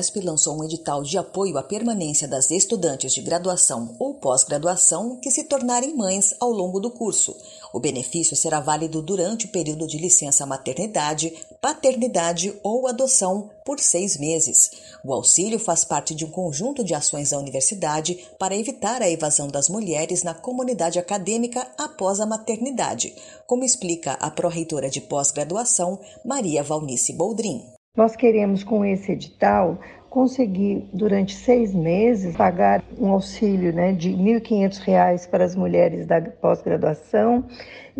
A Unesp lançou um edital de apoio à permanência das estudantes de graduação ou pós-graduação que se tornarem mães ao longo do curso. O benefício será válido durante o período de licença maternidade, paternidade ou adoção por seis meses. O auxílio faz parte de um conjunto de ações da universidade para evitar a evasão das mulheres na comunidade acadêmica após a maternidade, como explica a pró-reitora de pós-graduação, Maria Valnice Boldrin. Nós queremos, com esse edital, conseguir, durante seis meses, pagar um auxílio né, de R$ 1.500 para as mulheres da pós-graduação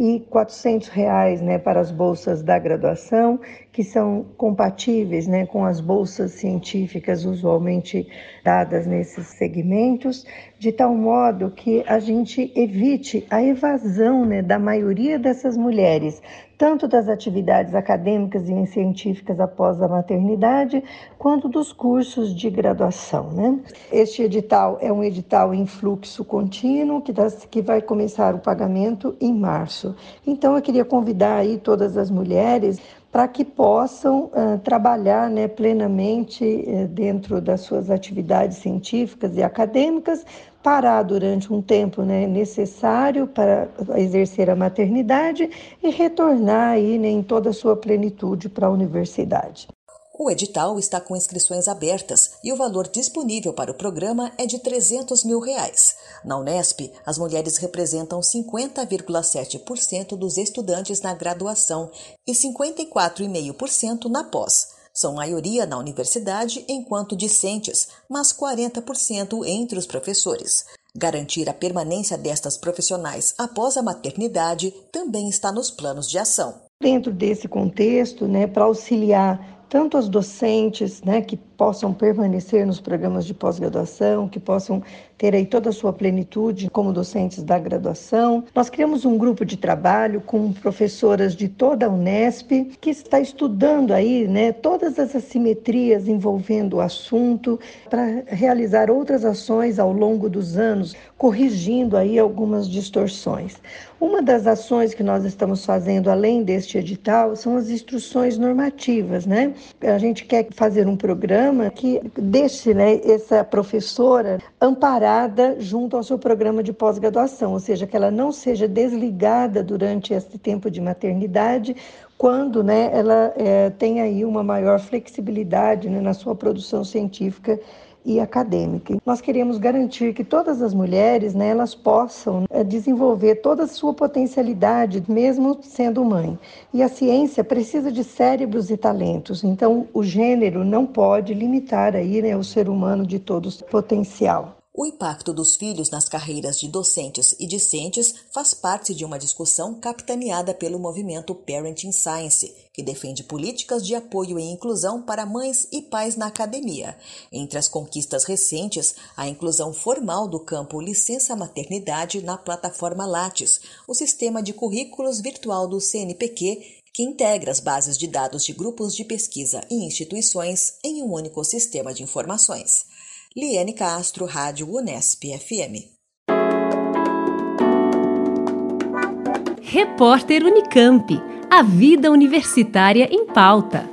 e 400 reais, né, para as bolsas da graduação, que são compatíveis né, com as bolsas científicas usualmente dadas nesses segmentos, de tal modo que a gente evite a evasão né, da maioria dessas mulheres, tanto das atividades acadêmicas e científicas após a maternidade, quanto dos cursos de graduação. Né? Este edital é um edital em fluxo contínuo, que, das, que vai começar o pagamento em março. Então, eu queria convidar aí todas as mulheres para que possam uh, trabalhar né, plenamente uh, dentro das suas atividades científicas e acadêmicas, parar durante um tempo né, necessário para exercer a maternidade e retornar aí, né, em toda a sua plenitude para a universidade. O edital está com inscrições abertas e o valor disponível para o programa é de 300 mil reais. Na Unesp, as mulheres representam 50,7% dos estudantes na graduação e 54,5% na pós. São maioria na universidade enquanto discentes, mas 40% entre os professores. Garantir a permanência destas profissionais após a maternidade também está nos planos de ação. Dentro desse contexto, né, para auxiliar tanto as docentes, né, que possam permanecer nos programas de pós-graduação, que possam ter aí toda a sua plenitude como docentes da graduação. Nós criamos um grupo de trabalho com professoras de toda a Unesp que está estudando aí, né, todas as assimetrias envolvendo o assunto para realizar outras ações ao longo dos anos, corrigindo aí algumas distorções. Uma das ações que nós estamos fazendo além deste edital são as instruções normativas, né? A gente quer fazer um programa que deixe né, essa professora amparada junto ao seu programa de pós-graduação, ou seja, que ela não seja desligada durante esse tempo de maternidade, quando né, ela é, tem aí uma maior flexibilidade né, na sua produção científica e acadêmica. Nós queremos garantir que todas as mulheres, né, elas possam é, desenvolver toda a sua potencialidade, mesmo sendo mãe. E a ciência precisa de cérebros e talentos. Então, o gênero não pode limitar aí, né, o ser humano de todo o potencial. O impacto dos filhos nas carreiras de docentes e discentes faz parte de uma discussão capitaneada pelo movimento Parenting Science, que defende políticas de apoio e inclusão para mães e pais na academia. Entre as conquistas recentes, a inclusão formal do campo licença maternidade na plataforma Lattes, o sistema de currículos virtual do CNPq que integra as bases de dados de grupos de pesquisa e instituições em um único sistema de informações. Liane Castro, Rádio Unesp FM. Repórter Unicamp. A vida universitária em pauta.